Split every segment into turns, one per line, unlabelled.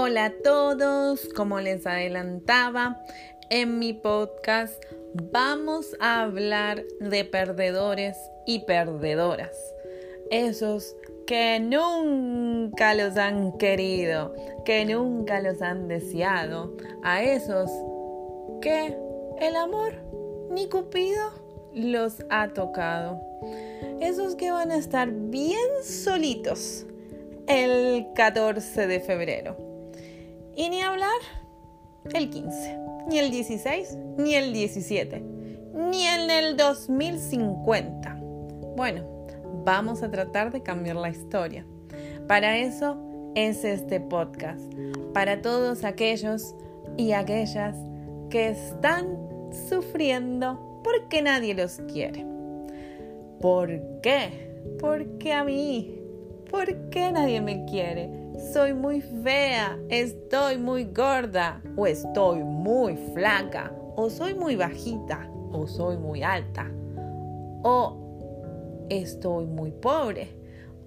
Hola a todos, como les adelantaba en mi podcast, vamos a hablar de perdedores y perdedoras. Esos que nunca los han querido, que nunca los han deseado. A esos que el amor ni Cupido los ha tocado. Esos que van a estar bien solitos el 14 de febrero y ni hablar el 15, ni el 16, ni el 17, ni en el 2050. Bueno, vamos a tratar de cambiar la historia. Para eso es este podcast. Para todos aquellos y aquellas que están sufriendo porque nadie los quiere. ¿Por qué? Porque a mí. ¿Por qué nadie me quiere? Soy muy fea, estoy muy gorda, o estoy muy flaca, o soy muy bajita, o soy muy alta, o estoy muy pobre,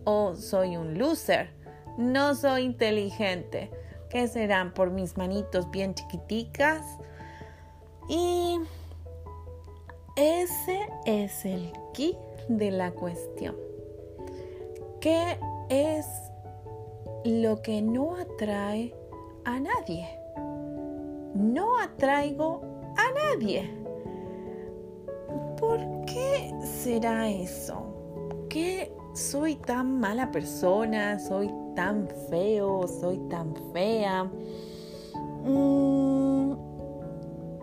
o soy un loser, no soy inteligente. ¿Qué serán por mis manitos bien chiquiticas? Y ese es el key de la cuestión. ¿Qué es lo que no atrae a nadie. No atraigo a nadie. ¿Por qué será eso? ¿Qué soy tan mala persona? ¿Soy tan feo? ¿Soy tan fea? Mm,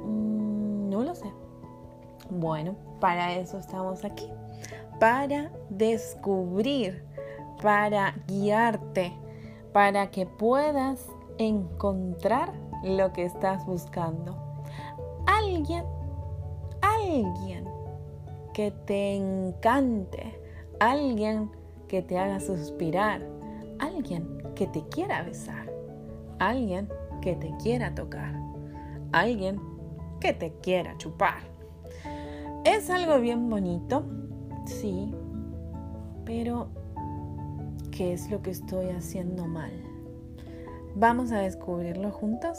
mm, no lo sé. Bueno, para eso estamos aquí. Para descubrir, para guiarte para que puedas encontrar lo que estás buscando. Alguien, alguien que te encante, alguien que te haga suspirar, alguien que te quiera besar, alguien que te quiera tocar, alguien que te quiera chupar. Es algo bien bonito, sí, pero ¿Qué es lo que estoy haciendo mal? Vamos a descubrirlo juntos.